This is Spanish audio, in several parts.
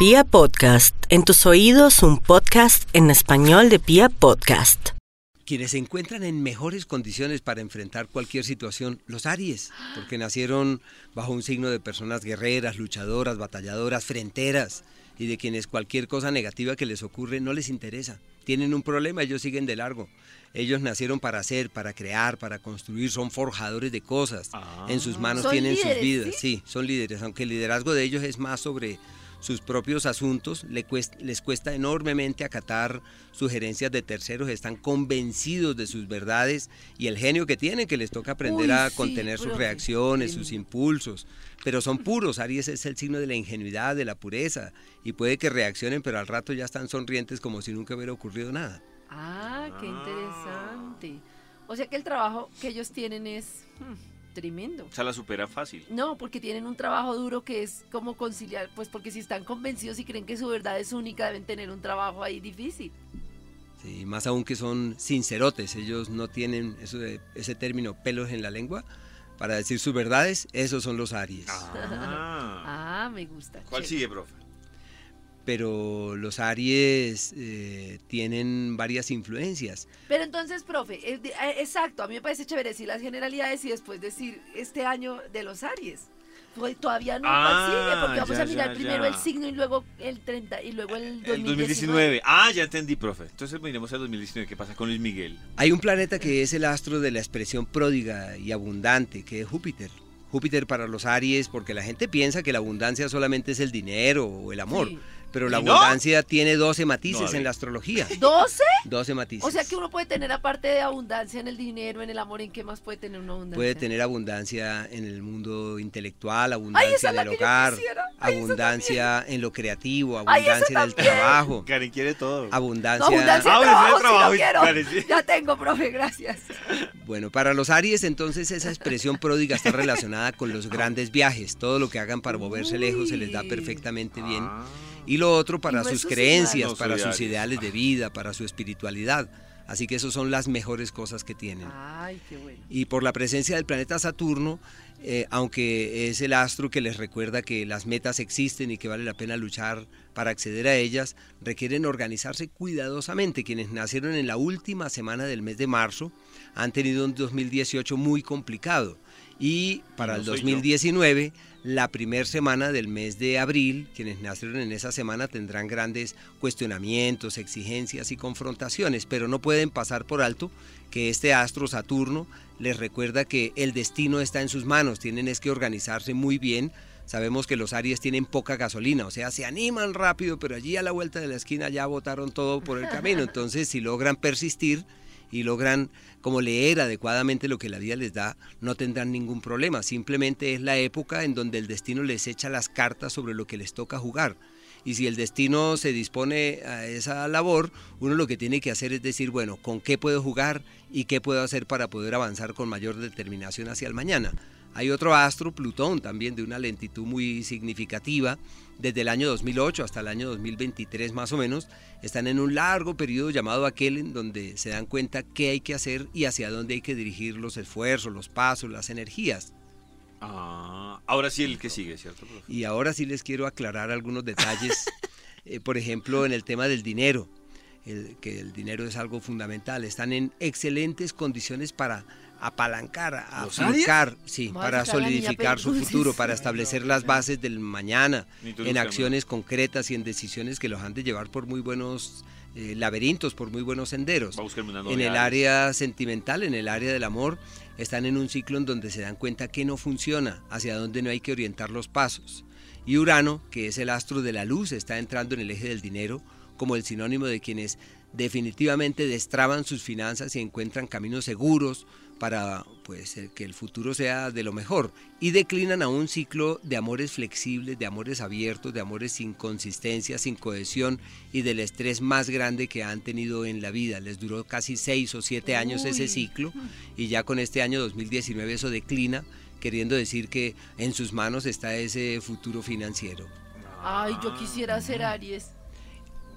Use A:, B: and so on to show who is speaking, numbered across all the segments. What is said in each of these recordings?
A: Pia Podcast, en tus oídos un podcast en español de Pia Podcast.
B: Quienes se encuentran en mejores condiciones para enfrentar cualquier situación, los Aries, porque nacieron bajo un signo de personas guerreras, luchadoras, batalladoras, fronteras, y de quienes cualquier cosa negativa que les ocurre no les interesa. Tienen un problema, ellos siguen de largo. Ellos nacieron para hacer, para crear, para construir, son forjadores de cosas. En sus manos
C: Son
B: tienen sus vidas,
C: ¿sí?
B: sí, son líderes, aunque el liderazgo de ellos es más sobre sus propios asuntos, les cuesta enormemente acatar sugerencias de terceros, están convencidos de sus verdades y el genio que tienen, que les toca aprender
C: Uy,
B: a
C: sí,
B: contener sus reacciones,
C: Sí.
B: sus impulsos, pero son puros, Aries es el signo de la ingenuidad, de la pureza, y puede que reaccionen, pero al rato ya están sonrientes como si nunca hubiera ocurrido nada.
C: Ah, qué interesante. O sea que el trabajo que ellos tienen es hmm, tremendo.
D: O sea, la supera fácil.
C: No, porque tienen un trabajo duro que es como conciliar, pues porque si están convencidos y creen que su verdad es única, deben tener un trabajo ahí difícil.
B: Sí, más aún que son sincerotes, ellos no tienen eso de- ese término pelos en la lengua para decir sus verdades, esos son los Aries.
D: Ah.
C: Ah, me gusta.
D: ¿Cuál
C: chévere.
D: sigue, profe?
B: Pero los Aries eh, tienen varias influencias.
C: Pero entonces, profe, de- eh, exacto, a mí me parece chévere decir las generalidades y después decir este año de los Aries. Pues todavía no
D: Ah,
C: sigue, porque vamos
D: ya,
C: a mirar
D: ya,
C: primero
D: ya.
C: el signo y luego el 30 y luego el 2019.
D: El 2019. Ah, ya entendí, profe. Entonces miremos el 2019. ¿Qué pasa con Luis Miguel?
B: Hay un planeta que es el astro de la expresión pródiga y abundante, que es Júpiter. Júpiter para los Aries, porque la gente piensa que la abundancia solamente es el dinero o el amor,
C: Sí.
B: Pero la abundancia tiene 12 matices
D: No,
B: en la astrología.
C: ¿12?
B: 12 matices.
C: O sea que uno puede tener aparte de abundancia en el dinero, en el amor, ¿en qué más puede tener una abundancia?
B: Puede tener abundancia en el mundo intelectual,
C: Ay,
B: abundancia
C: es
B: en el hogar.
C: Ay,
B: abundancia en lo creativo,
C: Ay,
B: abundancia en el trabajo,
D: Karen quiere todo.
C: No,
B: abundancia...
D: Ah,
C: de
D: bueno,
C: trabajo, quiero.
D: sí.
C: Ya tengo, profe, gracias.
B: Bueno, para los Aries entonces esa expresión pródiga está relacionada con los grandes viajes. Todo lo que hagan para moverse lejos se les da perfectamente bien.
D: Ah.
B: Y lo otro para sus
C: su
B: creencias.
D: No,
B: para sus
D: Aries.
B: ideales de vida, para su espiritualidad. Así que esas son las mejores cosas que tienen.
C: Ay, qué bueno.
B: Y por la presencia del planeta Saturno, eh, aunque es el astro que les recuerda que las metas existen y que vale la pena luchar para acceder a ellas, requieren organizarse cuidadosamente. Quienes nacieron en la última semana del mes de marzo han tenido un 2018 muy complicado. Y para
D: no
B: el
D: soy yo.
B: 2019, la primera semana del mes de abril, quienes nacieron en esa semana tendrán grandes cuestionamientos, exigencias y confrontaciones, pero no pueden pasar por alto que este astro Saturno les recuerda que el destino está en sus manos, tienen es que organizarse muy bien. Sabemos que los Aries tienen poca gasolina, o sea, se animan rápido, pero allí a la vuelta de la esquina ya botaron todo por el camino. Entonces, si logran persistir y logran como leer adecuadamente lo que la vida les da, no tendrán ningún problema. Simplemente es la época en donde el destino les echa las cartas sobre lo que les toca jugar. Y si el destino se dispone a esa labor, uno lo que tiene que hacer es decir, bueno, ¿con qué puedo jugar y qué puedo hacer para poder avanzar con mayor determinación hacia el mañana? Hay otro astro, Plutón, también de una lentitud muy significativa. Desde el año 2008 hasta el año 2023 más o menos, están en un largo periodo llamado aquel en donde se dan cuenta qué hay que hacer y hacia dónde hay que dirigir los esfuerzos, los pasos, las energías.
D: Ah, ahora sí el que sigue, ¿cierto, profe?
B: Y ahora sí les quiero aclarar algunos detalles, eh, por ejemplo, en el tema del dinero, el- que el dinero es algo fundamental. Están en excelentes condiciones para apalancar, a
D: ¿Los
B: aflocar, sí, para solidificar su futuro, para establecer las bases del mañana, en acciones concretas y en decisiones que los han de llevar por muy buenos eh, laberintos, por muy buenos senderos. En el área sentimental, en el área del amor, están en un ciclo en donde se dan cuenta que no funciona, hacia dónde no hay que orientar los pasos. Y Urano, que es el astro de la luz, está entrando en el eje del dinero como el sinónimo de quienes definitivamente destraban sus finanzas y encuentran caminos seguros para pues eh, que el futuro sea de lo mejor y declinan a un ciclo de amores flexibles, de amores abiertos, de amores sin consistencia, sin cohesión y del estrés más grande que han tenido en la vida. Les duró casi seis o siete años ese ciclo y ya con este año 2019 eso declina, queriendo decir que en sus manos está ese futuro financiero.
C: Ay, yo quisiera ser Aries.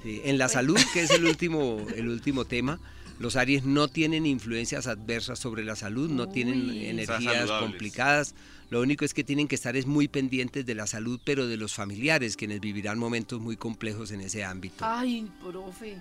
B: Sí, en la salud, que es el último, el último tema, Los Aries no tienen influencias adversas sobre la salud, no tienen
C: Uy.
B: energías complicadas. Lo único es que tienen que estar es muy pendientes de la salud, pero de los familiares, quienes vivirán momentos muy complejos en ese ámbito.
C: Ay, profe.